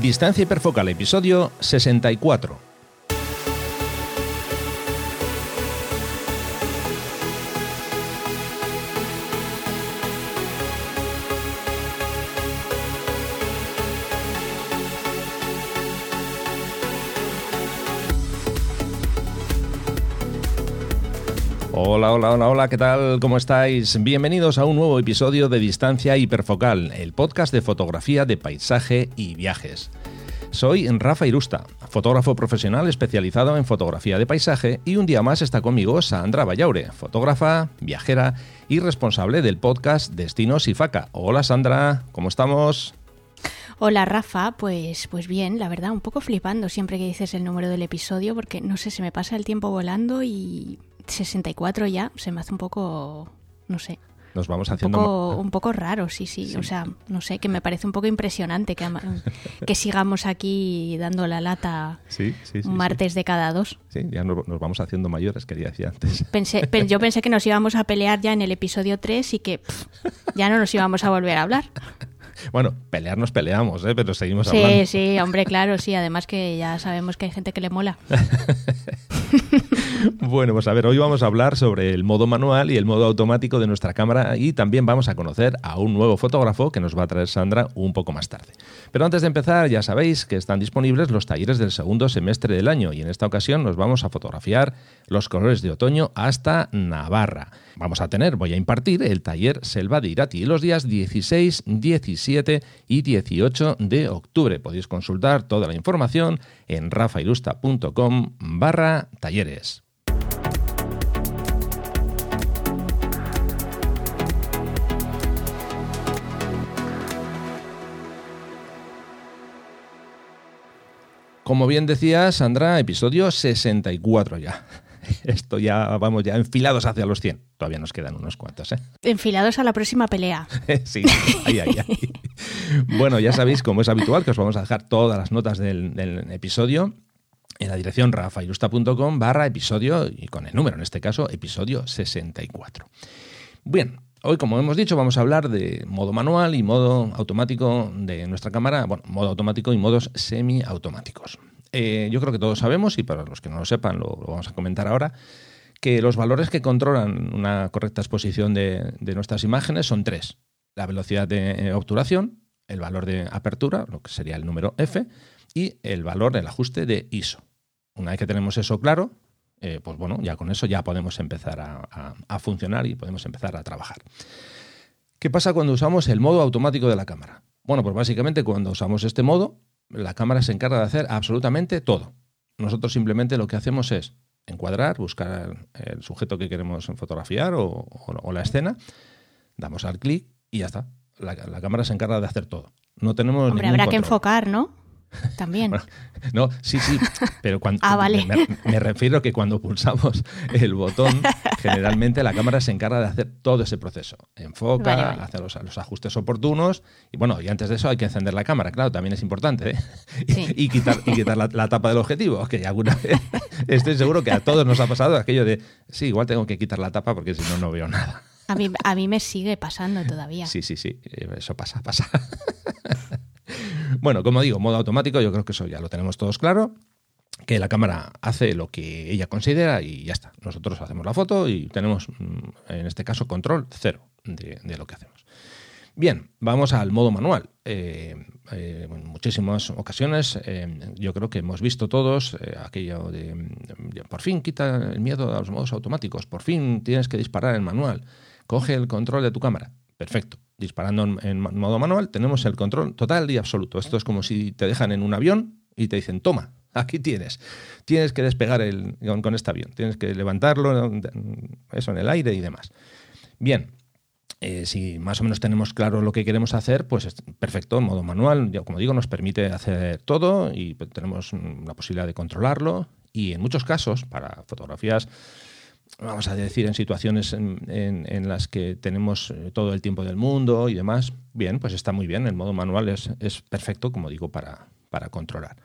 Distancia hiperfocal, episodio 64. Hola, hola, hola, ¿qué tal? ¿Cómo estáis? Bienvenidos a un nuevo episodio de Distancia Hiperfocal, el podcast de fotografía de paisaje y viajes. Soy Rafa Irusta, fotógrafo profesional especializado en fotografía de paisaje y un día más está conmigo Sandra Vallaure, fotógrafa, viajera y responsable del podcast Destinos y Faca. Hola Sandra, ¿cómo estamos? Hola Rafa, pues, pues bien, la verdad, un poco flipando siempre que dices el número del episodio porque no sé, se me pasa el tiempo volando y 64 ya se me hace un poco, no sé. Nos vamos haciendo un poco, un poco raro, sí, sí, O sea, no sé, que me parece un poco impresionante que, que sigamos aquí dando la lata un martes de cada dos. Sí, ya nos, vamos haciendo mayores, quería decir antes. Pensé, yo pensé que nos íbamos a pelear ya en el episodio 3 y que ya no nos íbamos a volver a hablar. Bueno, pelear nos peleamos, ¿eh? pero seguimos hablando. Sí, sí, hombre, claro, sí. Además que ya sabemos que hay gente que le mola. bueno, pues a ver, hoy vamos a hablar sobre el modo manual y el modo automático de nuestra cámara y también vamos a conocer a un nuevo fotógrafo que nos va a traer Sandra un poco más tarde. Pero antes de empezar, ya sabéis que están disponibles los talleres del segundo semestre del año y en esta ocasión nos vamos a fotografiar los colores de otoño hasta Navarra. Vamos a tener, voy a impartir el taller Selva de Irati los días 16, 17 y 18 de octubre. Podéis consultar toda la información en rafairusta.com barra talleres. Como bien decía Sandra, episodio 64 ya. Esto ya vamos ya enfilados hacia los 100. Todavía nos quedan unos cuantos. ¿eh? Enfilados a la próxima pelea. sí, ahí, ahí, ahí. Bueno, ya sabéis, como es habitual, que os vamos a dejar todas las notas del, episodio en la dirección rafailusta.com barra episodio, y con el número en este caso, episodio 64. Bien, Hoy, como hemos dicho, vamos a hablar de modo manual y modo automático de nuestra cámara, bueno, modo automático y modos semiautomáticos. Eh, yo creo que todos sabemos, y para los que no lo sepan, lo, vamos a comentar ahora, que los valores que controlan una correcta exposición de, nuestras imágenes son tres. La velocidad de obturación, el valor de apertura, lo que sería el número F, y el valor del ajuste de ISO. Una vez que tenemos eso claro, eh, pues bueno, ya con eso ya podemos empezar a, funcionar y podemos empezar a trabajar. ¿Qué pasa cuando usamos el modo automático de la cámara? Bueno, pues básicamente cuando usamos este modo, la cámara se encarga de hacer absolutamente todo. Nosotros simplemente lo que hacemos es encuadrar, buscar el sujeto que queremos fotografiar o, la escena, damos al clic y ya está. La, cámara se encarga de hacer todo. No tenemos Hombre, habrá que enfocar, ¿no? También. no, sí, sí, pero cuando ah, vale. me, refiero que cuando pulsamos el botón, generalmente la cámara se encarga de hacer todo ese proceso. Enfoca, hace los, ajustes oportunos y bueno, y antes de eso hay que encender la cámara, claro, también es importante. ¿eh? Y, quitar, y quitar la, tapa del objetivo, que alguna vez estoy seguro que a todos nos ha pasado aquello de, sí, igual tengo que quitar la tapa porque si no, no veo nada. A mí, a mí me sigue pasando todavía. Sí, sí, sí, eso pasa, pasa. Bueno, como digo, modo automático, yo creo que eso ya lo tenemos todos claro que la cámara hace lo que ella considera y ya está. Nosotros hacemos la foto y tenemos, mm, en este caso, control cero de, lo que hacemos. Bien, vamos al modo manual. Eh, eh, en muchísimas ocasiones eh, yo creo que hemos visto todos aquello de, por fin quita el miedo a los modos automáticos, por fin tienes que disparar en manual, coge el control de tu cámara. Perfecto disparando en, modo manual, tenemos el control total y absoluto. Esto es como si te dejan en un avión y te dicen, toma, aquí tienes. Tienes que despegar el, con, este avión, tienes que levantarlo, eso en el aire y demás. Bien, eh, si más o menos tenemos claro lo que queremos hacer, pues es perfecto, en modo manual, como digo, nos permite hacer todo y tenemos la posibilidad de controlarlo. Y en muchos casos, para fotografías vamos a decir, en situaciones en, las que tenemos eh, todo el tiempo del mundo y demás, bien, pues está muy bien. El modo manual es, perfecto, como digo, para, controlar.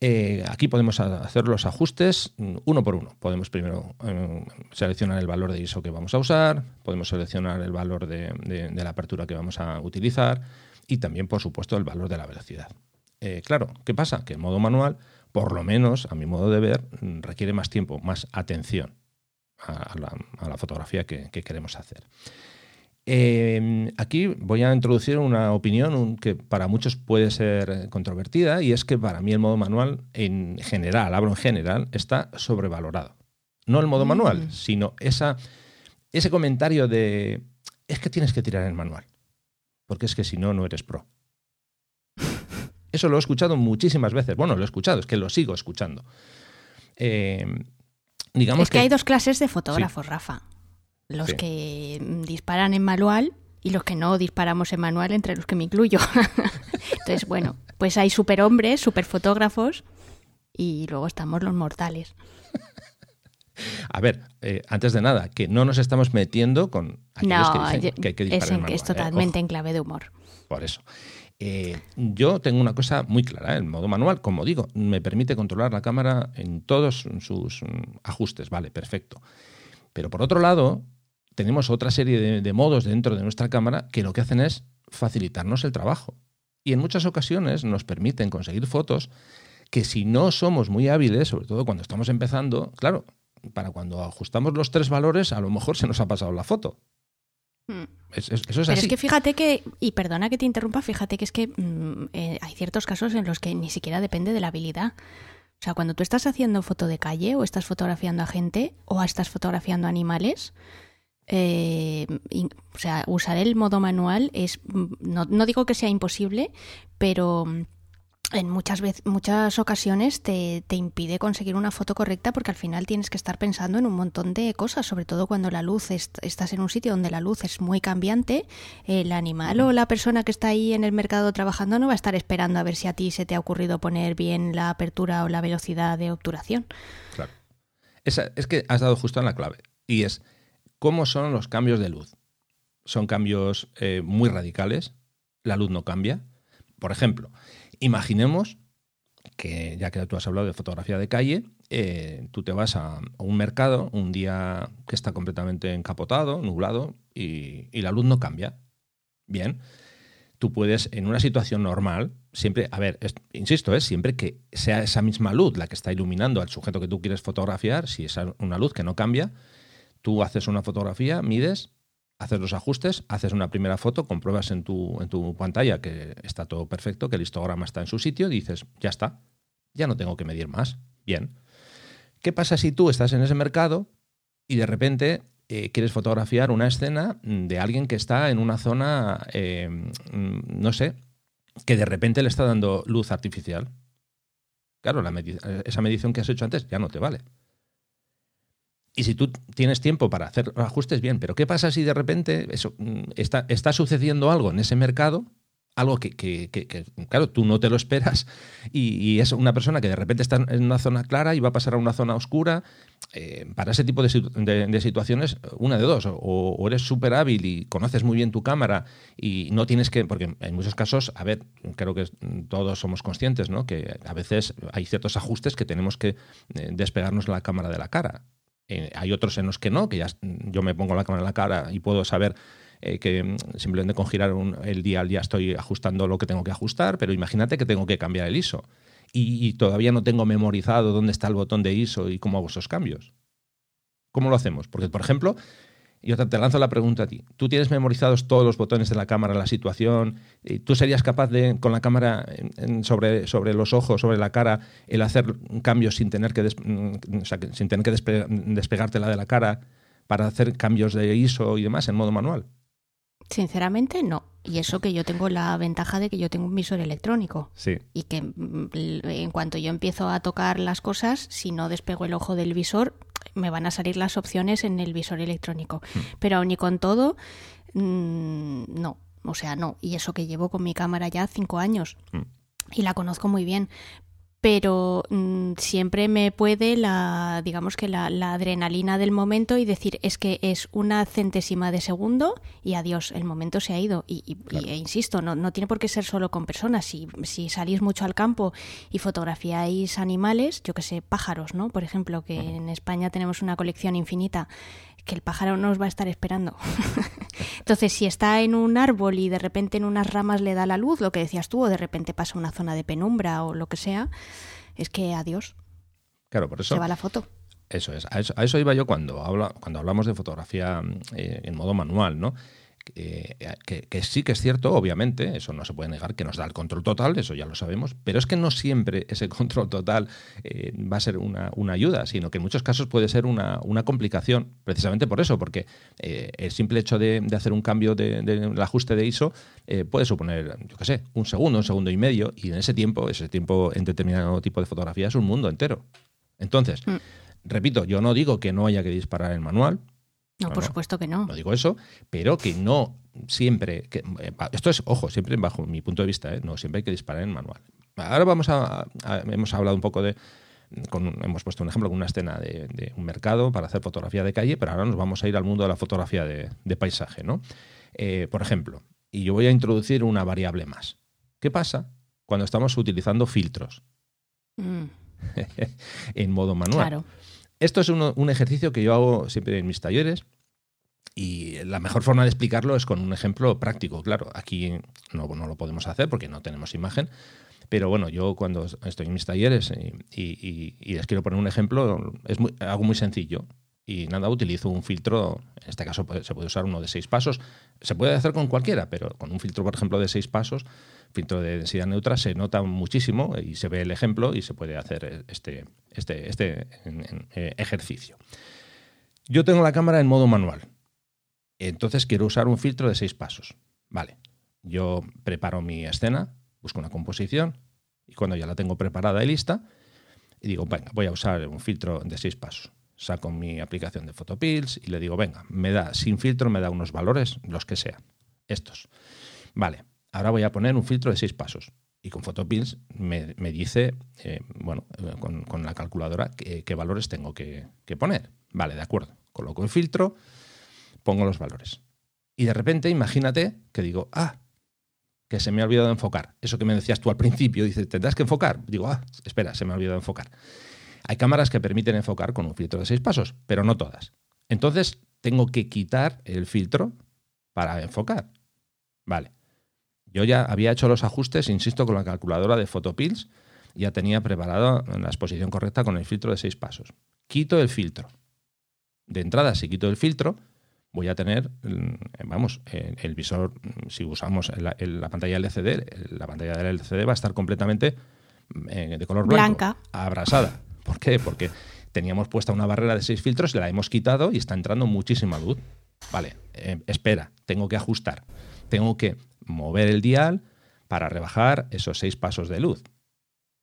Eh, aquí podemos hacer los ajustes mm, uno por uno. Podemos primero eh, seleccionar el valor de ISO que vamos a usar, podemos seleccionar el valor de, la apertura que vamos a utilizar y también, por supuesto, el valor de la velocidad. Claro, ¿qué pasa? Que el modo manual, por lo menos, a mi modo de ver, requiere más tiempo, más atención a, la, fotografía que, queremos hacer. Eh, aquí voy a introducir una opinión que para muchos puede ser controvertida y es que para mí el modo manual en general, hablo en general, está sobrevalorado. No el modo mm. manual, sino esa, ese comentario de es que tienes que tirar el manual, porque es que si no, no eres pro. Eso lo he escuchado muchísimas veces. Bueno, lo he escuchado, es que lo sigo escuchando. Eh, digamos es que, hay dos clases de fotógrafos, Rafa. Los que disparan en manual y los que no disparamos en manual, entre los que me incluyo. Entonces, bueno, pues hay superhombres, superfotógrafos y luego estamos los mortales. A ver, eh, antes de nada, que no nos estamos metiendo con aquellos que dicen que hay que disparar es, es totalmente en clave de humor. Por eso. Eh, yo tengo una cosa muy clara, el modo manual, como digo, me permite controlar la cámara en todos sus mm, ajustes, vale, perfecto. Pero por otro lado, tenemos otra serie de, modos dentro de nuestra cámara que lo que hacen es facilitarnos el trabajo. Y en muchas ocasiones nos permiten conseguir fotos que si no somos muy hábiles, sobre todo cuando estamos empezando, claro, para cuando ajustamos los tres valores, a lo mejor se nos ha pasado la foto. Hmm. eso es Pero es que fíjate que, y perdona que te interrumpa, fíjate que es que mm, eh, hay ciertos casos en los que ni siquiera depende de la habilidad. O sea, cuando tú estás haciendo foto de calle o estás fotografiando a gente o estás fotografiando animales, eh, o sea, usar el modo manual es, mm, no, no digo que sea imposible, pero en muchas veces, muchas ocasiones te, te, impide conseguir una foto correcta porque al final tienes que estar pensando en un montón de cosas, sobre todo cuando la luz estás en un sitio donde la luz es muy cambiante, el animal o la persona que está ahí en el mercado trabajando no va a estar esperando a ver si a ti se te ha ocurrido poner bien la apertura o la velocidad de obturación. Claro. es que has dado justo en la clave y es cómo son los cambios de luz. Son cambios eh, muy radicales, la luz no cambia. Por ejemplo, Imaginemos que, ya que tú has hablado de fotografía de calle, eh, tú te vas a, un mercado un día que está completamente encapotado, nublado, y, la luz no cambia. Bien, tú puedes, en una situación normal, siempre, a ver, insisto, es siempre que sea esa misma luz la que está iluminando al sujeto que tú quieres fotografiar, si es una luz que no cambia, tú haces una fotografía, mides, haces los ajustes, haces una primera foto, compruebas en tu, en tu pantalla que está todo perfecto, que el histograma está en su sitio, dices, ya está, ya no tengo que medir más. Bien. ¿Qué pasa si tú estás en ese mercado y de repente eh, quieres fotografiar una escena de alguien que está en una zona, eh, no sé, que de repente le está dando luz artificial? Claro, esa medición que has hecho antes ya no te vale. Y si tú tienes tiempo para hacer ajustes, bien, pero ¿qué pasa si de repente eso, mm, está, está sucediendo algo en ese mercado? Algo que, que, claro, tú no te lo esperas y, es una persona que de repente está en una zona clara y va a pasar a una zona oscura. Eh, para ese tipo de, de, situaciones, una de dos, o, o eres súper hábil y conoces muy bien tu cámara y no tienes que, porque en muchos casos, a ver, creo que todos somos conscientes, ¿no? Que a veces hay ciertos ajustes que tenemos que eh, despegarnos la cámara de la cara eh, hay otros en los que no, que ya yo me pongo la cámara en la cara y puedo saber eh, que mm, simplemente con girar el dial ya estoy ajustando lo que tengo que ajustar, pero imagínate que tengo que cambiar el ISO y, todavía no tengo memorizado dónde está el botón de ISO y cómo hago esos cambios. ¿Cómo lo hacemos? Porque, por ejemplo, yo te, lanzo la pregunta a ti. ¿Tú tienes memorizados todos los botones de la cámara, la situación? ¿Y ¿Tú serías capaz de, con la cámara sobre, sobre los ojos, sobre la cara, el hacer cambios sin tener que, mm, sin tener que despegártela de la cara para hacer cambios de ISO y demás en modo manual? Sinceramente, no. Y eso que yo tengo la ventaja de que yo tengo un visor electrónico. Sí. Y que mm, en cuanto yo empiezo a tocar las cosas, si no despego el ojo del visor, me van a salir las opciones en el visor electrónico. Hmm. Pero aún y con todo, mm, no. O sea, no. Y eso que llevo con mi cámara ya cinco años. Hmm. Y la conozco muy bien pero mm, siempre me puede la digamos que la, adrenalina del momento y decir es que es una centésima de segundo y adiós el momento se ha ido y, e insisto no, no tiene por qué ser solo con personas. Si, si salís mucho al campo y fotografiáis animales yo que sé pájaros no por ejemplo que en España tenemos una colección infinita que el pájaro no os va a estar esperando. Entonces, si está en un árbol y de repente en unas ramas le da la luz, lo que decías tú, o de repente pasa una zona de penumbra o lo que sea, es que adiós. Claro, por eso. Se va la foto. Eso es. A eso, iba yo cuando, habla, cuando hablamos de fotografía eh, en modo manual, ¿no? Eh, que, sí que es cierto, obviamente, eso no se puede negar, que nos da el control total, eso ya lo sabemos, pero es que no siempre ese control total eh, va a ser una, ayuda, sino que en muchos casos puede ser una, complicación, precisamente por eso, porque eh, el simple hecho de, hacer un cambio del ajuste de ISO puede suponer, yo qué sé, un segundo, un segundo y medio, y en ese tiempo, ese tiempo en determinado tipo de fotografía es un mundo entero. Entonces, mm. repito, yo no digo que no haya que disparar el manual, no, por supuesto que no. No digo eso, pero que no siempre. Que, eh, esto es, ojo, siempre bajo mi punto de vista, ¿eh? no siempre hay que disparar en manual. Ahora vamos a, hemos hablado un poco de. hemos puesto un ejemplo con una escena de, un mercado para hacer fotografía de calle, pero ahora nos vamos a ir al mundo de la fotografía de, paisaje, ¿no? Eh, por ejemplo, y yo voy a introducir una variable más. ¿Qué pasa cuando estamos utilizando filtros? Mm. en modo manual. Claro. Esto es un, ejercicio que yo hago siempre en mis talleres y la mejor forma de explicarlo es con un ejemplo práctico. Claro, aquí no, lo podemos hacer porque no tenemos imagen, pero bueno, yo cuando estoy en mis talleres y, les quiero poner un ejemplo, es algo muy sencillo. Y nada, utilizo un filtro, en este caso se puede usar uno de seis pasos, se puede hacer con cualquiera, pero con un filtro, por ejemplo, de seis pasos, filtro de densidad neutra, se nota muchísimo y se ve el ejemplo y se puede hacer este, este, este eh, ejercicio. Yo tengo la cámara en modo manual, entonces quiero usar un filtro de seis pasos. Vale, yo preparo mi escena, busco una composición y cuando ya la tengo preparada y lista, digo, venga, voy a usar un filtro de seis pasos. Saco mi aplicación de Photopills y le digo, venga, me da, sin filtro me da unos valores, los que sean, estos. Vale, ahora voy a poner un filtro de seis pasos. Y con Photopills me, dice, eh, bueno, con, la calculadora, qué, valores tengo que, poner. Vale, de acuerdo. Coloco el filtro, pongo los valores. Y de repente, imagínate que digo, ah, que se me ha olvidado enfocar. Eso que me decías tú al principio, dices, tendrás que enfocar. Digo, ah, espera, se me ha olvidado enfocar. Hay cámaras que permiten enfocar con un filtro de seis pasos, pero no todas. Entonces, tengo que quitar el filtro para enfocar. Vale. Yo ya había hecho los ajustes, insisto, con la calculadora de Photopills, ya tenía preparado la exposición correcta con el filtro de seis pasos. Quito el filtro. De entrada, si quito el filtro, voy a tener, mm, vamos, el visor, si usamos la, pantalla LCD, la pantalla del LCD va a estar completamente eh, de color blanco, Blanca. abrasada. ¿Por qué? Porque teníamos puesta una barrera de seis filtros, la hemos quitado y está entrando muchísima luz. Vale, eh, espera, tengo que ajustar. Tengo que mover el dial para rebajar esos seis pasos de luz.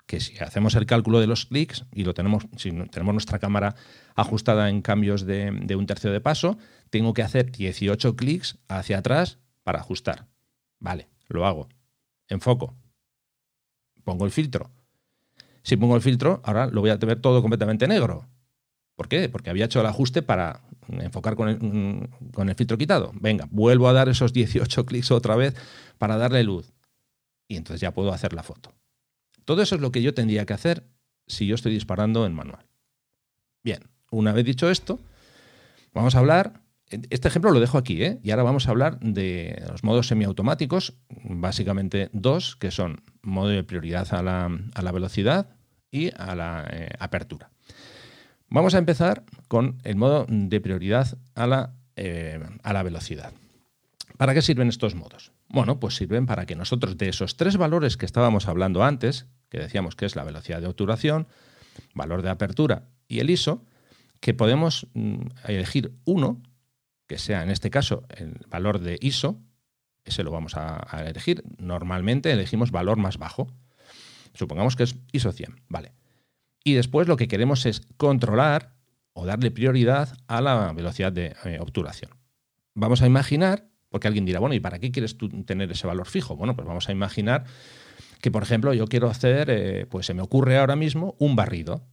Que si hacemos el cálculo de los clics y lo tenemos, si tenemos nuestra cámara ajustada en cambios de, un tercio de paso, tengo que hacer 18 clics hacia atrás para ajustar. Vale, lo hago. Enfoco. Pongo el filtro. Si pongo el filtro, ahora lo voy a ver todo completamente negro. ¿Por qué? Porque había hecho el ajuste para enfocar con el, filtro quitado. Venga, vuelvo a dar esos 18 clics otra vez para darle luz. Y entonces ya puedo hacer la foto. Todo eso es lo que yo tendría que hacer si yo estoy disparando en manual. Bien, una vez dicho esto, vamos a hablar. Este ejemplo lo dejo aquí, ¿eh? Y ahora vamos a hablar de los modos semiautomáticos, básicamente dos, que son modo de prioridad a la, velocidad y a la eh, apertura. Vamos a empezar con el modo de prioridad a la, eh, a la velocidad. ¿Para qué sirven estos modos? Bueno, pues sirven para que nosotros de esos tres valores que estábamos hablando antes, que decíamos que es la velocidad de obturación, valor de apertura y el ISO, que podemos mm, elegir uno, que sea en este caso el valor de ISO, ese lo vamos a, a elegir. Normalmente elegimos valor más bajo. Supongamos que es ISO 100, vale. Y después lo que queremos es controlar o darle prioridad a la velocidad de eh, obturación. Vamos a imaginar, porque alguien dirá, bueno, ¿y para qué quieres tú tener ese valor fijo? Bueno, pues vamos a imaginar que, por ejemplo, yo quiero hacer, eh, pues se me ocurre ahora mismo un barrido.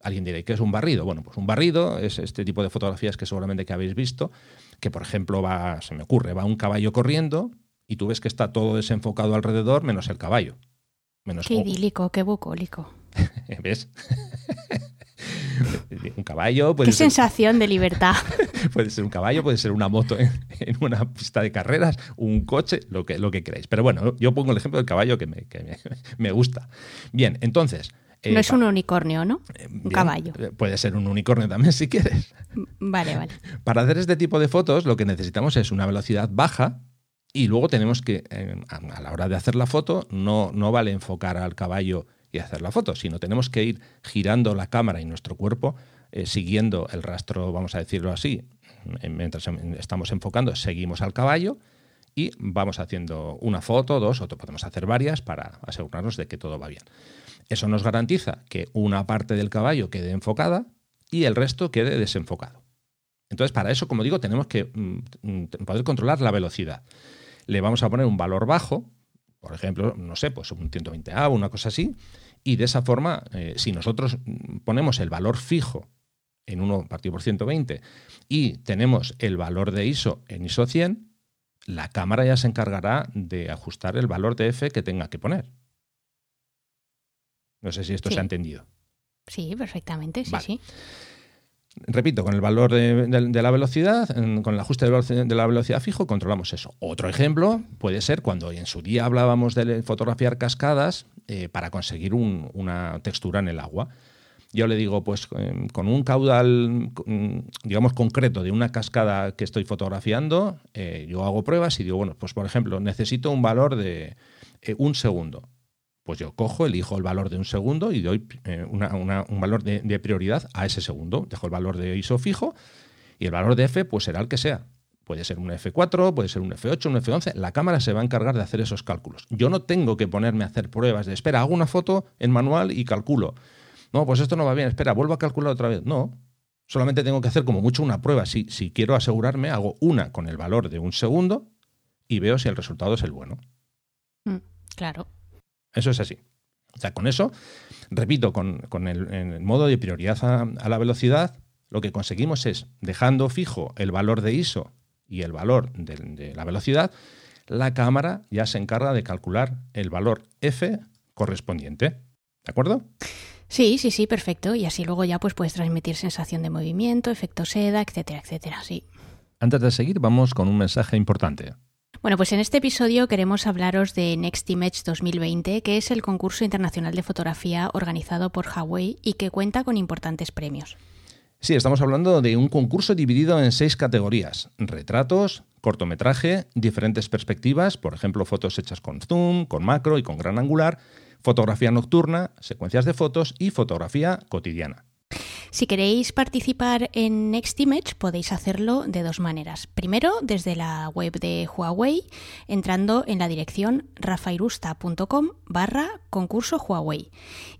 Alguien dirá, ¿qué es un barrido? Bueno, pues un barrido es este tipo de fotografías que seguramente que habéis visto, que por ejemplo va, se me ocurre, va un caballo corriendo y tú ves que está todo desenfocado alrededor menos el caballo. Menos qué idílico, qué bucólico. ¿Ves? un caballo. Qué sensación de libertad. puede ser un caballo, puede ser una moto en, una pista de carreras, un coche, lo que, lo que queráis. Pero bueno, yo pongo el ejemplo del caballo que me, me, gusta. Bien, entonces... Eh, no es un unicornio, ¿no? Eh, un caballo. Eh, puede ser un unicornio también si quieres. Vale, vale. Para hacer este tipo de fotos lo que necesitamos es una velocidad baja, y luego tenemos que, a la hora de hacer la foto, no, no vale enfocar al caballo y hacer la foto, sino tenemos que ir girando la cámara y nuestro cuerpo eh, siguiendo el rastro, vamos a decirlo así, mientras estamos enfocando, seguimos al caballo y vamos haciendo una foto, dos, o podemos hacer varias para asegurarnos de que todo va bien. Eso nos garantiza que una parte del caballo quede enfocada y el resto quede desenfocado. Entonces, para eso, como digo, tenemos que mm, mm, poder controlar la velocidad. Le vamos a poner un valor bajo, por ejemplo, no sé, pues un 120A o una cosa así, y de esa forma, eh, si nosotros ponemos el valor fijo en 1 partido por 120 y tenemos el valor de ISO en ISO 100, la cámara ya se encargará de ajustar el valor de F que tenga que poner. No sé si esto se ha entendido. Sí, perfectamente, sí, sí. Repito, con el valor de, la velocidad, con el ajuste de la velocidad fijo, controlamos eso. Otro ejemplo puede ser cuando en su día hablábamos de fotografiar cascadas eh, para conseguir una textura en el agua. Yo le digo, pues em, con un caudal, digamos, concreto de una cascada que estoy fotografiando, eh, yo hago pruebas y digo, bueno, pues por ejemplo, necesito un valor de eh, un segundo pues yo cojo, elijo el valor de un segundo y doy eh, un valor de, prioridad a ese segundo. Dejo el valor de ISO fijo y el valor de F pues será el que sea. Puede ser un F4, puede ser un F8, un F11. La cámara se va a encargar de hacer esos cálculos. Yo no tengo que ponerme a hacer pruebas de, espera, hago una foto en manual y calculo. No, pues esto no va bien, espera, vuelvo a calcular otra vez. No, solamente tengo que hacer como mucho una prueba. Si, si quiero asegurarme, hago una con el valor de un segundo y veo si el resultado es el bueno. Mm, claro. Eso es así. O sea, con eso, repito, con, el, modo de prioridad a, la velocidad, lo que conseguimos es, dejando fijo el valor de ISO y el valor de, la velocidad, la cámara ya se encarga de calcular el valor F correspondiente. ¿De acuerdo? Sí, sí, sí, perfecto. Y así luego ya pues puedes transmitir sensación de movimiento, efecto seda, etcétera, etcétera. Sí. Antes de seguir, vamos con un mensaje importante. Bueno, pues en este episodio queremos hablaros de Next Image 2020, que es el concurso internacional de fotografía organizado por Huawei y que cuenta con importantes premios. Sí, estamos hablando de un concurso dividido en seis categorías. Retratos, cortometraje, diferentes perspectivas, por ejemplo, fotos hechas con zoom, con macro y con gran angular, fotografía nocturna, secuencias de fotos y fotografía cotidiana. Si queréis participar en Next Image podéis hacerlo de dos maneras. Primero, desde la web de Huawei, entrando en la dirección rafairusta.com barra concurso Huawei.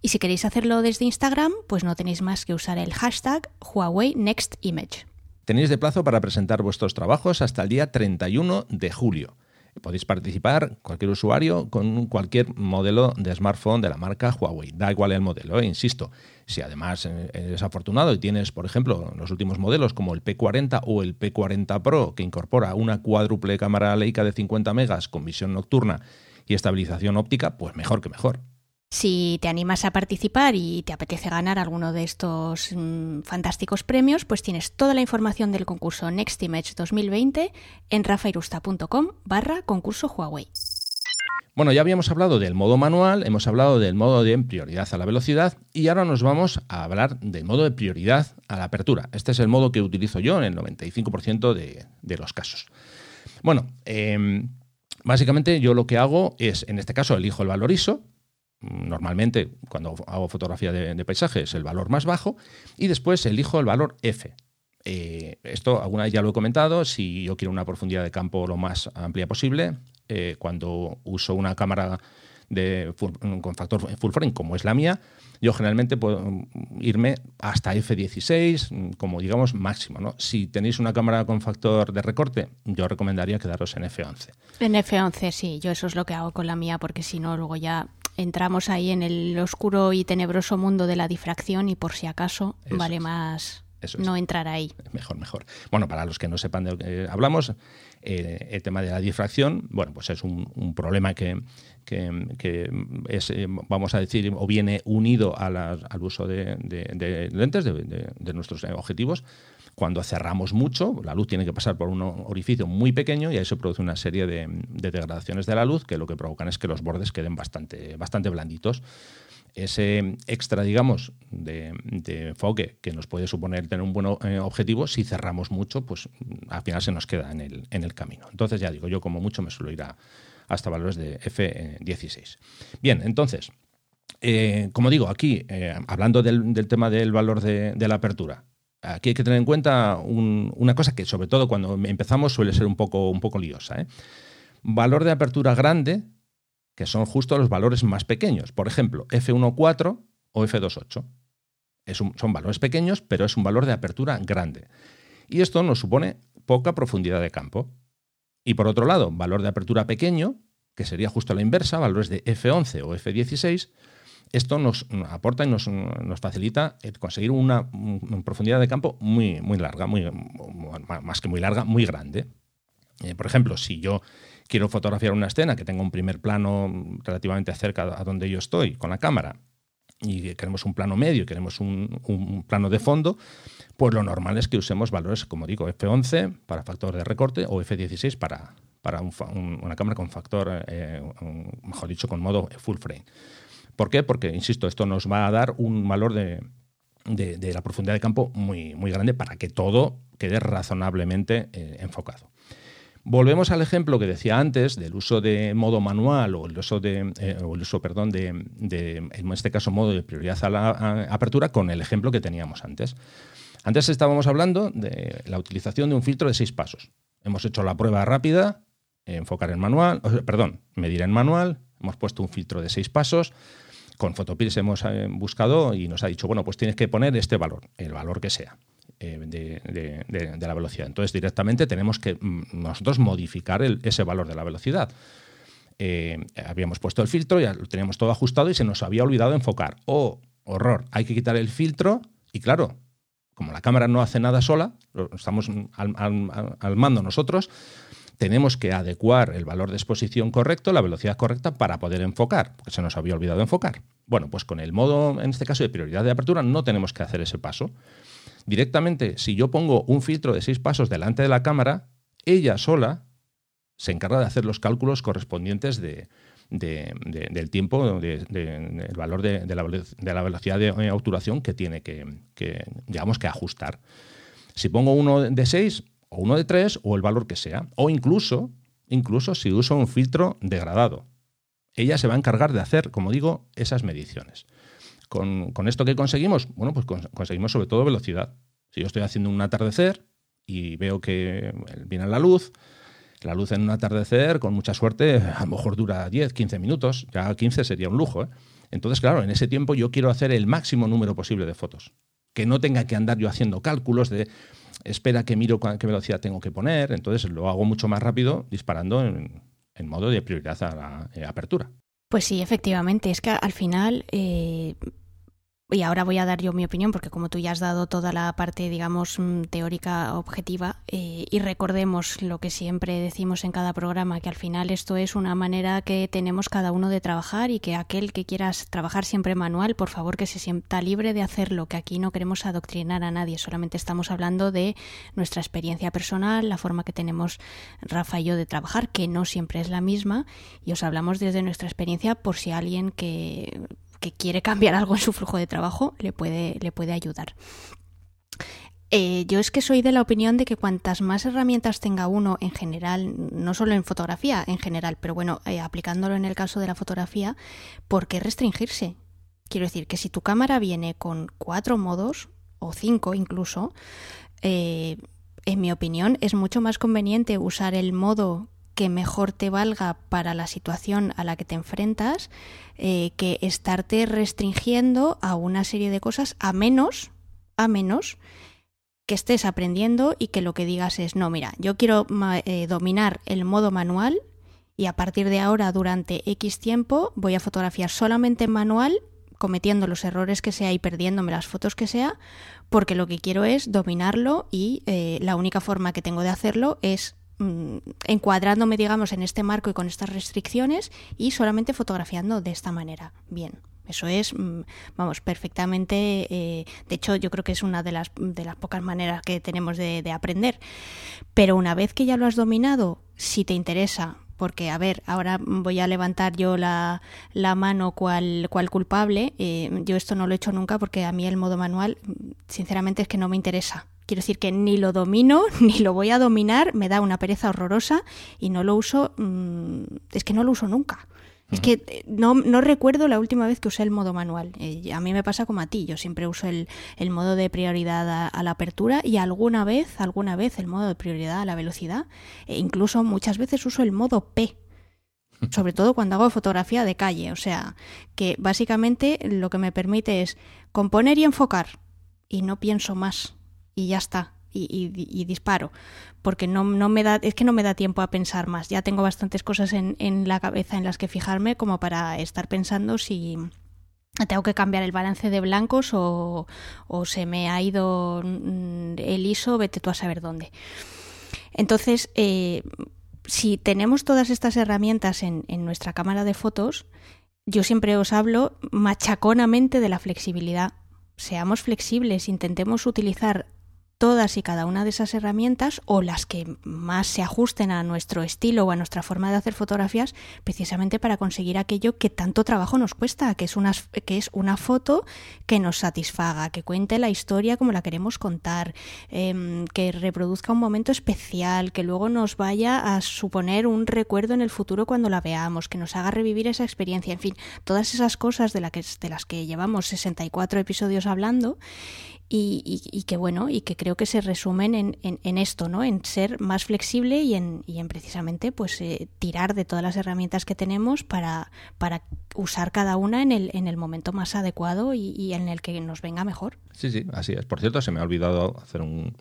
Y si queréis hacerlo desde Instagram, pues no tenéis más que usar el hashtag Huawei Next Image. Tenéis de plazo para presentar vuestros trabajos hasta el día 31 de julio. Podéis participar cualquier usuario con cualquier modelo de smartphone de la marca Huawei. Da igual el modelo, eh, insisto. Si además eh, eres afortunado y tienes, por ejemplo, los últimos modelos como el P40 o el P40 Pro, que incorpora una cuádruple cámara Leica de 50 megas con visión nocturna y estabilización óptica, pues mejor que mejor. Si te animas a participar y te apetece ganar alguno de estos mm, fantásticos premios, pues tienes toda la información del concurso Next Image 2020 en rafairusta.com barra concurso Huawei. Bueno, ya habíamos hablado del modo manual, hemos hablado del modo de prioridad a la velocidad y ahora nos vamos a hablar del modo de prioridad a la apertura. Este es el modo que utilizo yo en el 95% de, los casos. Bueno, em, básicamente yo lo que hago es, en este caso, elijo el valor ISO, normalmente cuando hago fotografía de, paisaje es el valor más bajo y después elijo el valor F. Eh, esto alguna vez ya lo he comentado, si yo quiero una profundidad de campo lo más amplia posible, eh, cuando uso una cámara de con factor full frame como es la mía, yo generalmente puedo irme hasta F16 como digamos máximo. ¿no? Si tenéis una cámara con factor de recorte, yo recomendaría quedaros en F11. En F11, sí, yo eso es lo que hago con la mía porque si no luego ya entramos ahí en el oscuro y tenebroso mundo de la difracción y por si acaso vale más no entrar ahí. Mejor, mejor. Bueno, para los que no sepan de lo que hablamos, eh, el tema de la difracción, bueno, pues es un, problema que, es, eh, vamos a decir, o viene unido al uso de, lentes, de, nuestros objetivos, Cuando cerramos mucho, la luz tiene que pasar por un orificio muy pequeño y ahí se produce una serie de, degradaciones de la luz que lo que provocan es que los bordes queden bastante, bastante blanditos ese extra, digamos, de, enfoque que nos puede suponer tener un buen eh, objetivo, si cerramos mucho, pues al final se nos queda en el, en el camino. Entonces, ya digo, yo como mucho me suelo ir hasta valores de F16. Bien, entonces, eh, como digo, aquí, eh, hablando del, tema del valor de, la apertura, aquí hay que tener en cuenta una cosa que sobre todo cuando empezamos suele ser un poco, un poco liosa. Valor de apertura grande que son justo los valores más pequeños. Por ejemplo, F1.4 o F2.8. son valores pequeños, pero es un valor de apertura grande. Y esto nos supone poca profundidad de campo. Y por otro lado, valor de apertura pequeño, que sería justo la inversa, valores de F11 o F16, esto nos aporta y nos, facilita conseguir una, profundidad de campo muy, muy larga, muy, más que muy larga, muy grande. Eh, por ejemplo, si yo quiero fotografiar una escena que tenga un primer plano relativamente cerca a donde yo estoy con la cámara y queremos un plano medio queremos un, plano de fondo, pues lo normal es que usemos valores, como digo, F11 para factor de recorte o F16 para, para una cámara con factor, eh, mejor dicho, con modo full frame. ¿Por qué? Porque, insisto, esto nos va a dar un valor de, la profundidad de campo muy, muy grande para que todo quede razonablemente eh, enfocado. Volvemos al ejemplo que decía antes del uso de modo manual o el uso de, eh, el uso, perdón, de, en este caso modo de prioridad a la apertura con el ejemplo que teníamos antes. Antes estábamos hablando de la utilización de un filtro de seis pasos. Hemos hecho la prueba rápida, enfocar en manual, perdón, medir en manual, hemos puesto un filtro de seis pasos. Con Photopills hemos eh, buscado y nos ha dicho, bueno, pues tienes que poner este valor, el valor que sea. Eh, de, la velocidad. Entonces, directamente tenemos que mm, nosotros modificar ese valor de la velocidad. Eh, habíamos puesto el filtro, ya lo teníamos todo ajustado y se nos había olvidado enfocar. ¡Oh, horror! Hay que quitar el filtro y claro, como la cámara no hace nada sola, estamos al, mando nosotros, tenemos que adecuar el valor de exposición correcto, la velocidad correcta para poder enfocar, porque se nos había olvidado enfocar. Bueno, pues con el modo, en este caso, de prioridad de apertura, no tenemos que hacer ese paso. Directamente, si yo pongo un filtro de seis pasos delante de la cámara, ella sola se encarga de hacer los cálculos correspondientes de, del tiempo, del valor de, la, velocidad de obturación que tiene que, digamos, que ajustar. Si pongo uno de 6 o uno de 3 o el valor que sea, o incluso, incluso si uso un filtro degradado, ella se va a encargar de hacer, como digo, esas mediciones. Con, esto que conseguimos, bueno, pues conseguimos sobre todo velocidad. Si yo estoy haciendo un atardecer y veo que viene la luz, la luz en un atardecer, con mucha suerte, a lo mejor dura 10, 15 minutos, ya 15 sería un lujo. ¿eh? Entonces, claro, en ese tiempo yo quiero hacer el máximo número posible de fotos. Que no tenga que andar yo haciendo cálculos de espera que miro qué velocidad tengo que poner, entonces lo hago mucho más rápido disparando en, modo de prioridad a la eh, apertura. Pues sí, efectivamente, es que al final eh, y ahora voy a dar yo mi opinión porque como tú ya has dado toda la parte, digamos, mm, teórica objetiva eh, y recordemos lo que siempre decimos en cada programa, que al final esto es una manera que tenemos cada uno de trabajar y que aquel que quiera trabajar siempre manual, por favor que se sienta libre de hacerlo, que aquí no queremos adoctrinar a nadie, solamente estamos hablando de nuestra experiencia personal, la forma que tenemos Rafa y yo de trabajar, que no siempre es la misma, y os hablamos desde nuestra experiencia por si alguien que que quiere cambiar algo en su flujo de trabajo le puede, le puede ayudar. Eh, yo es que soy de la opinión de que cuantas más herramientas tenga uno en general, no solo en fotografía en general, pero bueno, eh, aplicándolo en el caso de la fotografía, ¿por qué restringirse? Quiero decir que si tu cámara viene con cuatro modos, o cinco incluso, eh, en mi opinión es mucho más conveniente usar el modo que mejor te valga para la situación a la que te enfrentas eh, que estarte restringiendo a una serie de cosas a menos, a menos que estés aprendiendo y que lo que digas es, no, mira, yo quiero eh, dominar el modo manual y a partir de ahora durante X tiempo voy a fotografiar solamente en manual cometiendo los errores que sea y perdiéndome las fotos que sea, porque lo que quiero es dominarlo y eh, la única forma que tengo de hacerlo es encuadrándome, digamos, en este marco y con estas restricciones y solamente fotografiando de esta manera. Bien, Eso es, mm, vamos, perfectamente. Eh, de hecho, yo creo que es una de las, de las pocas maneras que tenemos de, de aprender. Pero una vez que ya lo has dominado, si te interesa, porque, a ver, ahora voy a levantar yo la, la mano cual, cual culpable. Eh, yo esto no lo he hecho nunca porque a mí el modo manual, sinceramente, es que no me interesa. Quiero decir que ni lo domino, ni lo voy a dominar, me da una pereza horrorosa y no lo uso, mm, es que no lo uso nunca. Es que eh, no, no, recuerdo la última vez que usé el modo manual. Eh, a mí me pasa como a ti. Yo siempre uso el, el modo de prioridad a, a, la apertura y alguna vez, alguna vez el modo de prioridad a la velocidad. E incluso muchas veces uso el modo P. Sobre todo cuando hago fotografía de calle. O sea, que básicamente lo que me permite es componer y enfocar. Y no pienso más. Y ya está. Y, disparo porque no, no, me da es que no me da tiempo a pensar más ya tengo bastantes cosas en, en, la cabeza en las que fijarme como para estar pensando si tengo que cambiar el balance de blancos o, o se me ha ido el ISO vete tú a saber dónde entonces eh, si tenemos todas estas herramientas en, en nuestra cámara de fotos yo siempre os hablo machaconamente de la flexibilidad seamos flexibles, intentemos utilizar todas y cada una de esas herramientas o las que más se ajusten a nuestro estilo o a nuestra forma de hacer fotografías precisamente para conseguir aquello que tanto trabajo nos cuesta, que es una, que es una foto que nos satisfaga, que cuente la historia como la queremos contar, eh, que reproduzca un momento especial, que luego nos vaya a suponer un recuerdo en el futuro cuando la veamos, que nos haga revivir esa experiencia, en fin, todas esas cosas de, la que, de las que llevamos 64 episodios hablando y, y, y, que bueno, y que creo que se resumen en, en, en esto, ¿no? En ser más flexible y en, y en precisamente pues eh, tirar de todas las herramientas que tenemos para, para usar cada una en el, en el momento más adecuado y, y en el que nos venga mejor. Sí, sí, así es. Por cierto, se me ha olvidado hacer un,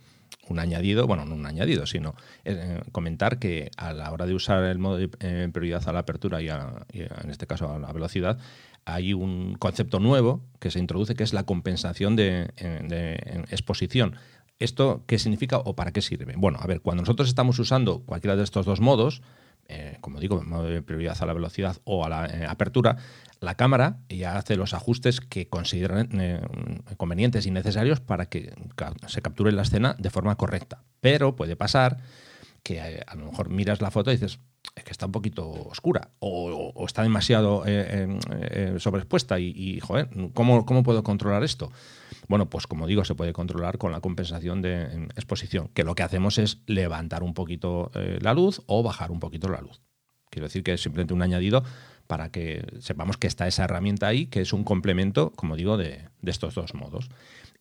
un añadido, bueno, no un añadido, sino eh, comentar que a la hora de usar el modo de eh, prioridad a la apertura y, a, en este caso a la velocidad, hay un concepto nuevo que se introduce que es la compensación de, de exposición. ¿Esto qué significa o para qué sirve? Bueno, a ver, cuando nosotros estamos usando cualquiera de estos dos modos, eh, como digo, modo de prioridad a la velocidad o a la eh, apertura, la cámara ya hace los ajustes que consideran eh, convenientes y necesarios para que se capture la escena de forma correcta. Pero puede pasar que a lo mejor miras la foto y dices, es que está un poquito oscura o, está demasiado eh, eh, sobreexpuesta y, joder, ¿cómo, ¿cómo, puedo controlar esto? Bueno, pues como digo, se puede controlar con la compensación de exposición, que lo que hacemos es levantar un poquito eh, la luz o bajar un poquito la luz. Quiero decir que es simplemente un añadido para que sepamos que está esa herramienta ahí, que es un complemento, como digo, de estos dos modos.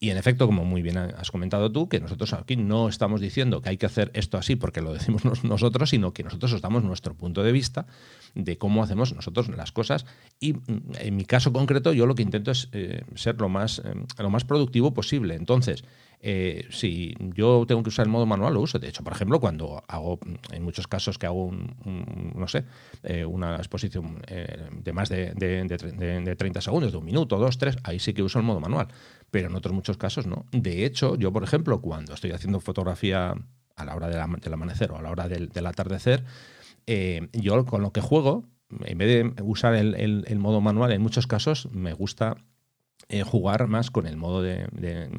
Y en efecto, como muy bien has comentado tú, que nosotros aquí no estamos diciendo que hay que hacer esto así porque lo decimos nosotros, sino que nosotros os damos nuestro punto de vista de cómo hacemos nosotros las cosas. Y en mi caso concreto, yo lo que intento es eh, ser lo más, eh, lo más productivo posible. Entonces, eh, si yo tengo que usar el modo manual, lo uso. De hecho, por ejemplo, cuando hago, en muchos casos que hago, un, no sé, eh, una exposición eh, de más de, de, de, de, 30 segundos, de un minuto, dos, tres, ahí sí que uso el modo manual. Pero en otros muchos casos no. De hecho, yo, por ejemplo, cuando estoy haciendo fotografía a la hora del amanecer o a la hora del, atardecer, eh, yo con lo que juego, en vez de usar el modo manual, en muchos casos me gusta eh, jugar más con el modo de, de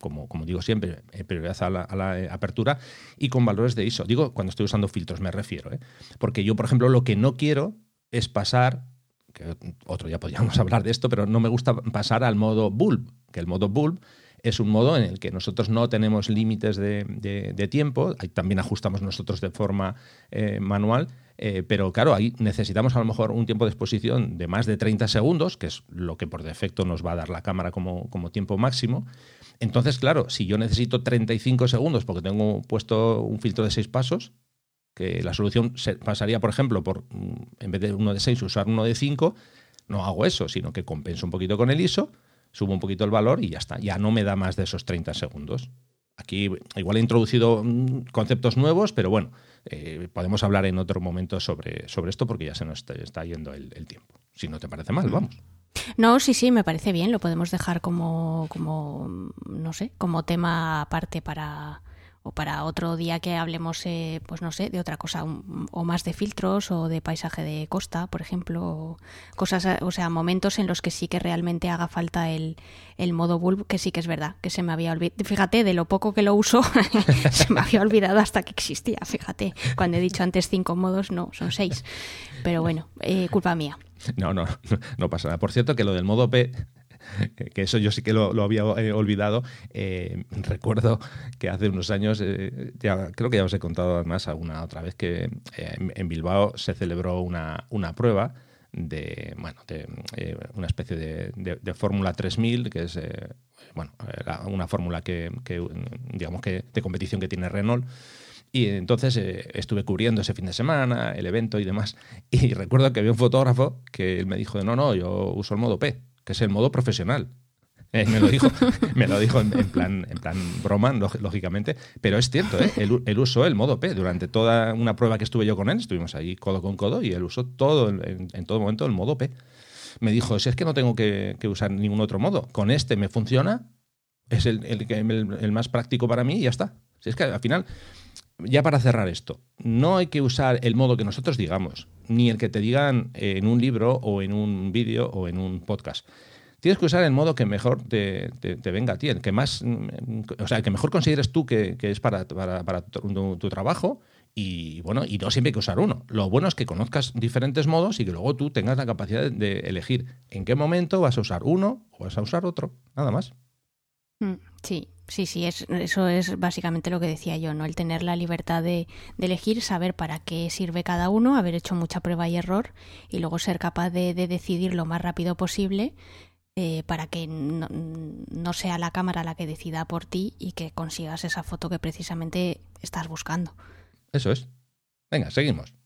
como, como, digo siempre, eh, prioridad a la, eh, apertura y con valores de ISO. Digo, cuando estoy usando filtros me refiero, ¿eh? porque yo, por ejemplo, lo que no quiero es pasar, que otro día podríamos hablar de esto, pero no me gusta pasar al modo bulb, que el modo bulb es un modo en el que nosotros no tenemos límites de, de, de tiempo, también ajustamos nosotros de forma eh, manual, eh, pero claro, ahí necesitamos a lo mejor un tiempo de exposición de más de 30 segundos, que es lo que por defecto nos va a dar la cámara como, como tiempo máximo. Entonces, claro, si yo necesito 35 segundos porque tengo puesto un filtro de 6 pasos, que la solución pasaría, por ejemplo, por en vez de uno de 6 usar uno de 5, no hago eso, sino que compenso un poquito con el ISO subo un poquito el valor y ya está. Ya no me da más de esos 30 segundos. Aquí igual he introducido conceptos nuevos, pero bueno, eh, podemos hablar en otro momento sobre, sobre esto porque ya se nos está, está yendo el, el, tiempo. Si no te parece mal, vamos. No, sí, sí, me parece bien. Lo podemos dejar como, como no sé, como tema aparte para o para otro día que hablemos, eh, pues no sé, de otra cosa, o más de filtros o de paisaje de costa, por ejemplo, o cosas, o sea, momentos en los que sí que realmente haga falta el, el modo bulb, que sí que es verdad, que se me había olvidado. Fíjate, de lo poco que lo uso, se me había olvidado hasta que existía, fíjate. Cuando he dicho antes cinco modos, no, son seis. Pero bueno, eh, culpa mía. No, no, no pasa nada. Por cierto, que lo del modo P que eso yo sí que lo, había eh, olvidado. Eh, recuerdo que hace unos años, eh, creo que ya os he contado además alguna otra vez, que en Bilbao se celebró una, una prueba de, bueno, de una especie de, Fórmula 3000, que es bueno, una fórmula que, digamos que de competición que tiene Renault. Y entonces estuve cubriendo ese fin de semana, el evento y demás. Y recuerdo que había un fotógrafo que me dijo, no, no, yo uso el modo P que es el modo profesional. Eh, me lo dijo, me lo dijo en, plan, en plan broma, lógicamente, pero es cierto, ¿eh? él, usó el modo P. Durante toda una prueba que estuve yo con él, estuvimos ahí codo con codo y él usó todo, en, todo momento el modo P. Me dijo, si es que no tengo que, usar ningún otro modo, con este me funciona, es el, el, más práctico para mí y ya está. Si es que al final, ya para cerrar esto, no hay que usar el modo que nosotros digamos ni el que te digan en un libro o en un vídeo o en un podcast. Tienes que usar el modo que mejor te, venga a ti, el que más, o sea, el que mejor consideres tú que, es para, para, tu, trabajo y bueno, y no siempre hay que usar uno. Lo bueno es que conozcas diferentes modos y que luego tú tengas la capacidad de elegir en qué momento vas a usar uno o vas a usar otro, nada más. Mm, sí, Sí, sí, es, eso es básicamente lo que decía yo, ¿no? El tener la libertad de, elegir, saber para qué sirve cada uno, haber hecho mucha prueba y error y luego ser capaz de, decidir lo más rápido posible eh, para que no, no, sea la cámara la que decida por ti y que consigas esa foto que precisamente estás buscando. Eso es. Venga, seguimos.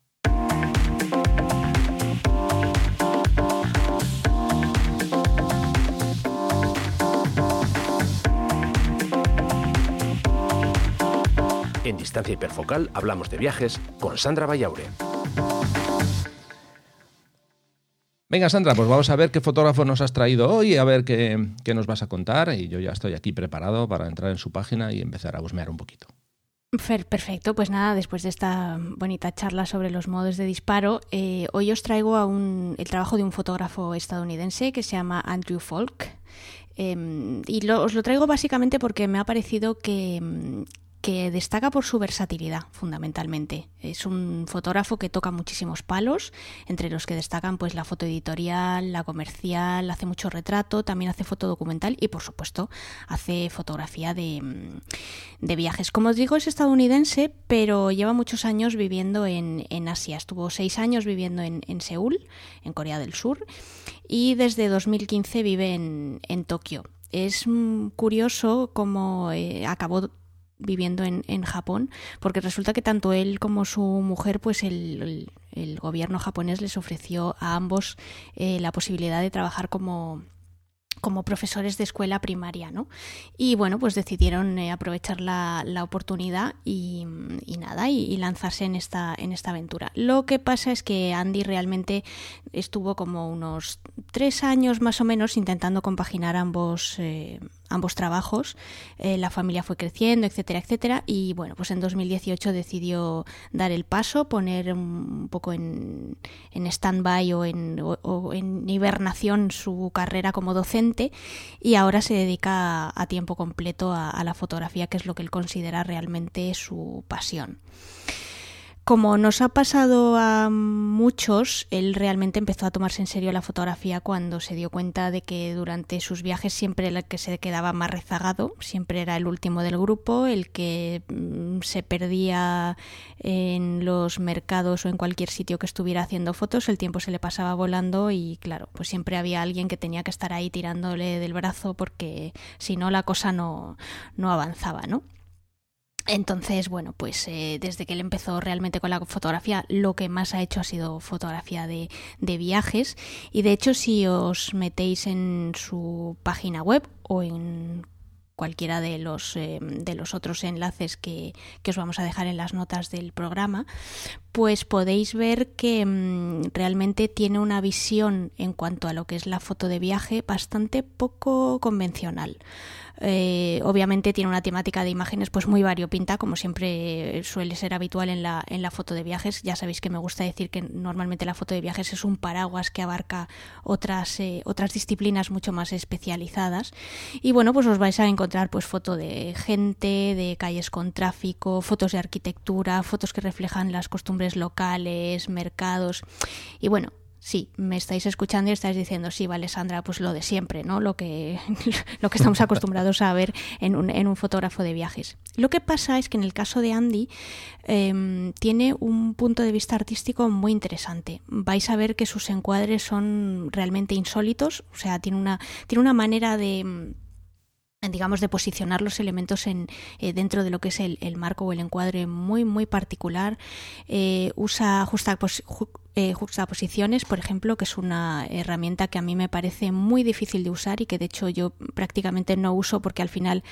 En Distancia Hiperfocal hablamos de viajes con Sandra Vallaure. Venga, Sandra, pues vamos a ver qué fotógrafo nos has traído hoy, a ver qué, nos vas a contar. Y yo ya estoy aquí preparado para entrar en su página y empezar a busmear un poquito. Perfecto, pues nada, después de esta bonita charla sobre los modos de disparo, eh, hoy os traigo a un, el trabajo de un fotógrafo estadounidense que se llama Andrew Falk. Em, y os lo traigo básicamente porque me ha parecido que, que destaca por su versatilidad, fundamentalmente. Es un fotógrafo que toca muchísimos palos, entre los que destacan pues la foto editorial, la comercial, hace mucho retrato, también hace foto documental y por supuesto hace fotografía de, mm, viajes. Como os digo, es estadounidense, pero lleva muchos años viviendo en, Asia. Estuvo seis años viviendo en, Seúl, en Corea del Sur, y desde 2015 vive en, Tokio. Es mm, curioso cómo eh, acabó viviendo en, en Japón, porque resulta que tanto él como su mujer, pues el, el, gobierno japonés les ofreció a ambos eh, la posibilidad de trabajar como como profesores de escuela primaria, ¿no? Y bueno, pues decidieron eh, aprovechar la, la oportunidad y, nada, y, lanzarse en esta, en esta aventura. Lo que pasa es que Andy realmente estuvo como unos tres años más o menos intentando compaginar ambos, eh, ambos trabajos. Eh, la familia fue creciendo, etcétera, etcétera. Y bueno, pues en 2018 decidió dar el paso, poner un poco en, en stand-by o en, en hibernación su carrera como docente y ahora se dedica a, tiempo completo a la fotografía, que es lo que él considera realmente su pasión. Como nos ha pasado a muchos, él realmente empezó a tomarse en serio la fotografía cuando se dio cuenta de que durante sus viajes siempre el que se quedaba más rezagado, siempre era el último del grupo, el que mm, se perdía en los mercados o en cualquier sitio que estuviera haciendo fotos, el tiempo se le pasaba volando y claro, pues siempre había alguien que tenía que estar ahí tirándole del brazo porque si no la cosa no, no avanzaba, ¿no? Entonces, bueno, pues eh, desde que él empezó realmente con la fotografía, lo que más ha hecho ha sido fotografía de, viajes. Y de hecho, si os metéis en su página web o en cualquiera de los, eh, de los otros enlaces que, que, os vamos a dejar en las notas del programa, pues podéis ver que mm, realmente tiene una visión en cuanto a lo que es la foto de viaje bastante poco convencional. Eh, obviamente tiene una temática de imágenes pues muy variopinta, como siempre suele ser habitual en la, en la foto de viajes. Ya sabéis que me gusta decir que normalmente la foto de viajes es un paraguas que abarca otras, eh, otras disciplinas mucho más especializadas. Y bueno, pues os vais a encontrar pues foto de gente, de calles con tráfico, fotos de arquitectura, fotos que reflejan las costumbres locales, mercados. Y bueno, sí, me estáis escuchando y estáis diciendo, sí, vale, Sandra, pues lo de siempre, ¿no? Lo que, lo que estamos acostumbrados a ver en un, en un fotógrafo de viajes. Lo que pasa es que en el caso de Andy em, tiene un punto de vista artístico muy interesante. Vais a ver que sus encuadres son realmente insólitos, o sea, tiene una, tiene una manera de digamos de posicionar los elementos en, eh, dentro de lo que es el, marco o el encuadre muy muy particular eh, usa juxtapos, eh, juxtaposiciones por ejemplo que es una herramienta que a mí me parece muy difícil de usar y que de hecho yo prácticamente no uso porque al final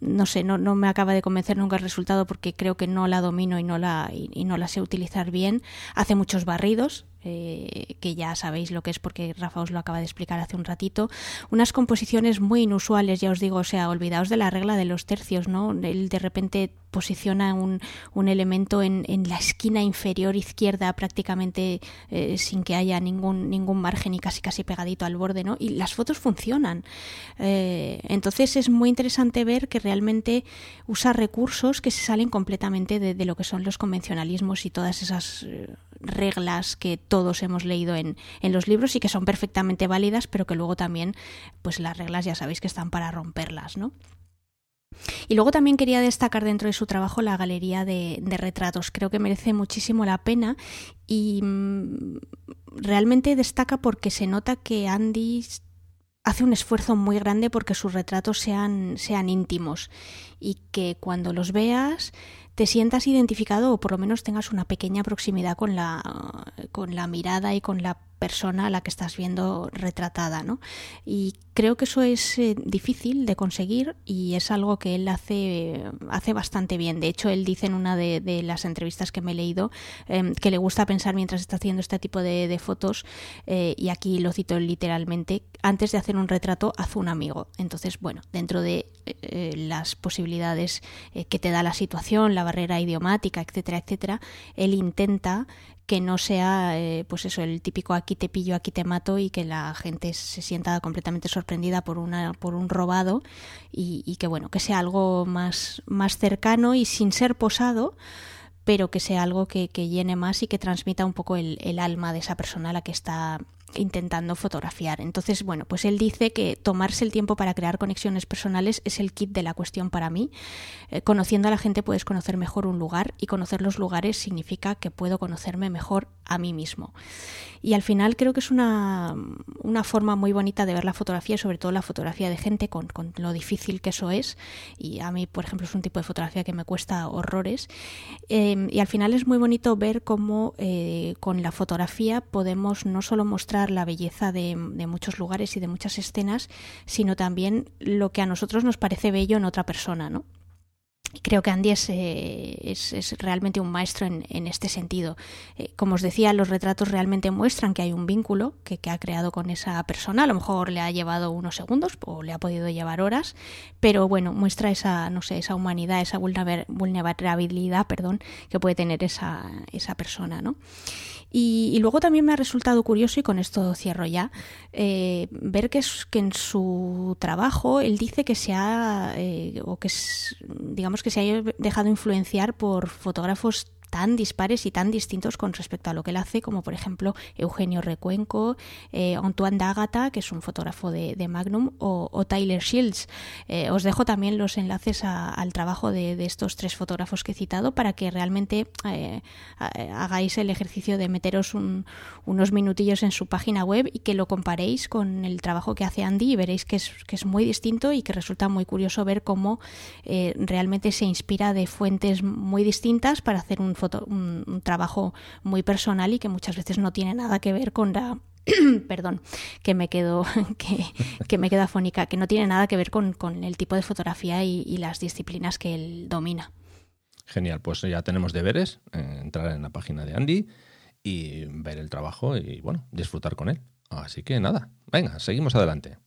no sé, no, no, me acaba de convencer nunca el resultado porque creo que no la domino y no la, y no la sé utilizar bien. Hace muchos barridos, eh, que ya sabéis lo que es porque Rafa os lo acaba de explicar hace un ratito, unas composiciones muy inusuales, ya os digo, o sea, olvidaos de la regla de los tercios, ¿no? Él de repente posiciona un, un elemento en, en, la esquina inferior izquierda prácticamente eh, sin que haya ningún, ningún margen y casi casi pegadito al borde, ¿no? Y las fotos funcionan. Eh, entonces es muy interesante ver que realmente usa recursos que se salen completamente de, de lo que son los convencionalismos y todas esas reglas que todos hemos leído en, en, los libros y que son perfectamente válidas, pero que luego también, pues las reglas ya sabéis que están para romperlas, ¿no? Y luego también quería destacar dentro de su trabajo la galería de, retratos. Creo que merece muchísimo la pena y mm, realmente destaca porque se nota que Andy hace un esfuerzo muy grande porque sus retratos sean, sean íntimos y que cuando los veas te sientas identificado o por lo menos tengas una pequeña proximidad con la, con la mirada y con la persona a la que estás viendo retratada, ¿no? Y creo que eso es eh, difícil de conseguir y es algo que él hace, hace bastante bien. De hecho, él dice en una de, las entrevistas que me he leído em, que le gusta pensar mientras está haciendo este tipo de, fotos, eh, y aquí lo cito literalmente, antes de hacer un retrato, haz un amigo. Entonces, bueno, dentro de eh, las posibilidades que te da la situación, la barrera idiomática, etcétera, etcétera, él intenta que no sea eh, pues eso el típico aquí te pillo aquí te mato y que la gente se sienta completamente sorprendida por una por un robado y, que bueno que sea algo más más cercano y sin ser posado pero que sea algo que, llene más y que transmita un poco el, el alma de esa persona a la que está intentando fotografiar. Entonces, bueno, pues él dice que tomarse el tiempo para crear conexiones personales es el kit de la cuestión para mí. Eh, conociendo a la gente puedes conocer mejor un lugar y conocer los lugares significa que puedo conocerme mejor a mí mismo. Y al final creo que es una, una forma muy bonita de ver la fotografía, sobre todo la fotografía de gente, con, con, lo difícil que eso es. Y a mí, por ejemplo, es un tipo de fotografía que me cuesta horrores. Eh, y al final es muy bonito ver cómo eh, con la fotografía podemos no solo mostrar la belleza de, muchos lugares y de muchas escenas, sino también lo que a nosotros nos parece bello en otra persona, ¿no? Creo que Andy es, eh, es, realmente un maestro en, en este sentido. Eh, como os decía, los retratos realmente muestran que hay un vínculo que, que, ha creado con esa persona. A lo mejor le ha llevado unos segundos o le ha podido llevar horas, pero bueno, muestra esa, no sé, esa humanidad, esa vulnerabilidad, perdón, que puede tener esa, esa persona, ¿no? Y, luego también me ha resultado curioso, y con esto cierro ya, eh, ver que, es, que en su trabajo él dice que se ha, eh, o que es, digamos que se ha dejado influenciar por fotógrafos tan dispares y tan distintos con respecto a lo que él hace, como por ejemplo Eugenio Recuenco, eh, Antoine D'Agata, que es un fotógrafo de, Magnum, o, Tyler Shields. Eh, os dejo también los enlaces al trabajo de, estos tres fotógrafos que he citado para que realmente eh, hagáis el ejercicio de meteros unos minutillos en su página web y que lo comparéis con el trabajo que hace Andy y veréis que es, que es muy distinto y que resulta muy curioso ver cómo realmente se inspira de fuentes muy distintas para hacer un un, trabajo muy personal y que muchas veces no tiene nada que ver con la perdón, que me quedo, que, que, me quedo afónica, que no tiene nada que ver con, con el tipo de fotografía y, y, las disciplinas que él domina. Genial, pues ya tenemos deberes, eh, entrar en la página de Andy y ver el trabajo y bueno, disfrutar con él. Así que nada, venga, seguimos adelante.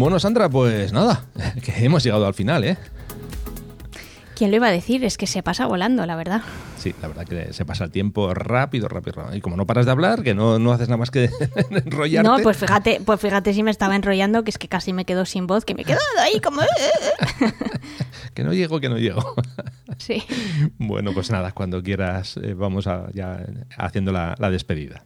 Bueno, Sandra, pues nada, que hemos llegado al final, ¿eh? ¿Quién lo iba a decir? Es que se pasa volando, la verdad. Sí, la verdad que se pasa el tiempo rápido, rápido, rápido. Y como no paras de hablar, que no, no haces nada más que enrollarte. No, pues fíjate, pues fíjate si me estaba enrollando, que es que casi me quedo sin voz, que me he quedado ahí como... que no llego, que no llego. sí. Bueno, pues nada, cuando quieras eh, vamos a, ya haciendo la, la despedida.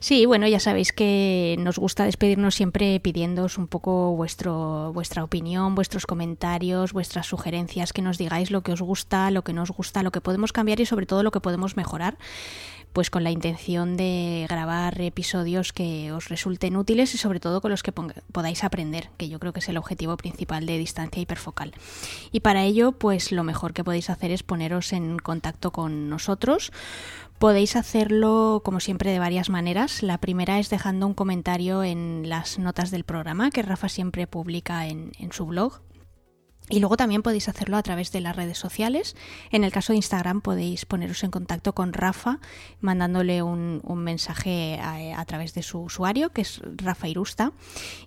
Sí, bueno, ya sabéis que nos gusta despedirnos siempre pidiéndoos un poco vuestro, vuestra opinión, vuestros comentarios, vuestras sugerencias, que nos digáis lo que os gusta, lo que no os gusta, lo que podemos cambiar y sobre todo lo que podemos mejorar pues con la intención de grabar episodios que os resulten útiles y sobre todo con los que podáis aprender, que yo creo que es el objetivo principal de distancia hiperfocal. Y para ello, pues lo mejor que podéis hacer es poneros en contacto con nosotros Podéis hacerlo, como siempre, de varias maneras. La primera es dejando un comentario en las notas del programa que Rafa siempre publica en, en su blog, y luego también podéis hacerlo a través de las redes sociales. En el caso de Instagram podéis poneros en contacto con Rafa mandándole un, mensaje a, través de su usuario, que es Rafa Irusta.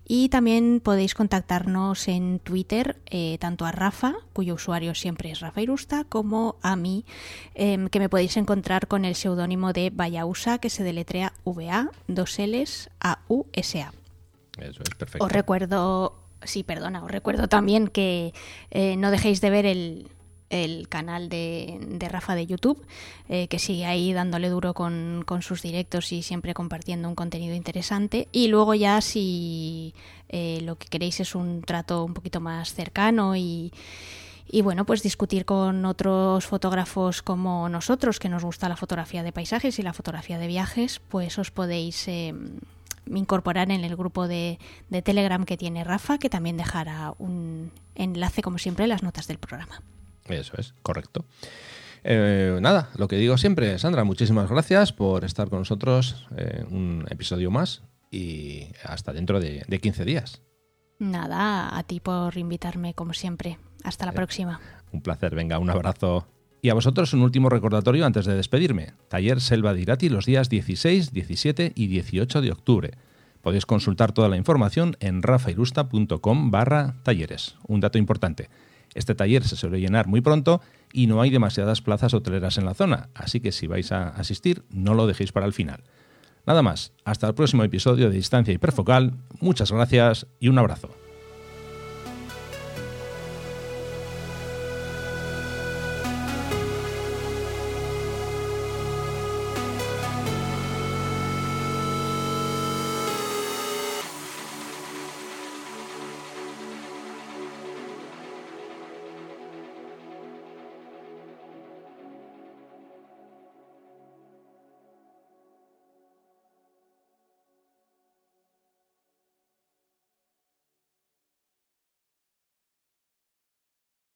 Y también podéis contactarnos en Twitter, eh, tanto a Rafa, cuyo usuario siempre es Rafa Irusta, como a mí, em, que me podéis encontrar con el seudónimo de Vayausa, que se deletrea VA, dos L's, A, U, S, A. Eso es perfecto. Os recuerdo sí, perdona, os recuerdo también que eh, no dejéis de ver el, canal de, Rafa de YouTube, eh, que sigue ahí dándole duro con, sus directos y siempre compartiendo un contenido interesante. Y luego ya si eh, lo que queréis es un trato un poquito más cercano y, y bueno, pues discutir con otros fotógrafos como nosotros, que nos gusta la fotografía de paisajes y la fotografía de viajes, pues os podéis incorporar en el grupo de, Telegram que tiene Rafa, que también dejará un enlace, como siempre, en las notas del programa. Eso es, correcto. Eh, nada, lo que digo siempre, Sandra, muchísimas gracias por estar con nosotros eh, un episodio más y hasta dentro de, 15 días. Nada, a ti por invitarme como siempre. Hasta la eh, próxima. Un placer, venga, un abrazo. Y a vosotros un último recordatorio antes de despedirme. Taller Selva de Irati los días 16, 17 y 18 de octubre. Podéis consultar toda la información en rafairusta.com barra talleres. Un dato importante. Este taller se suele llenar muy pronto y no hay demasiadas plazas hoteleras en la zona, así que si vais a asistir no lo dejéis para el final. Nada más, hasta el próximo episodio de Distancia Hiperfocal, muchas gracias y un abrazo.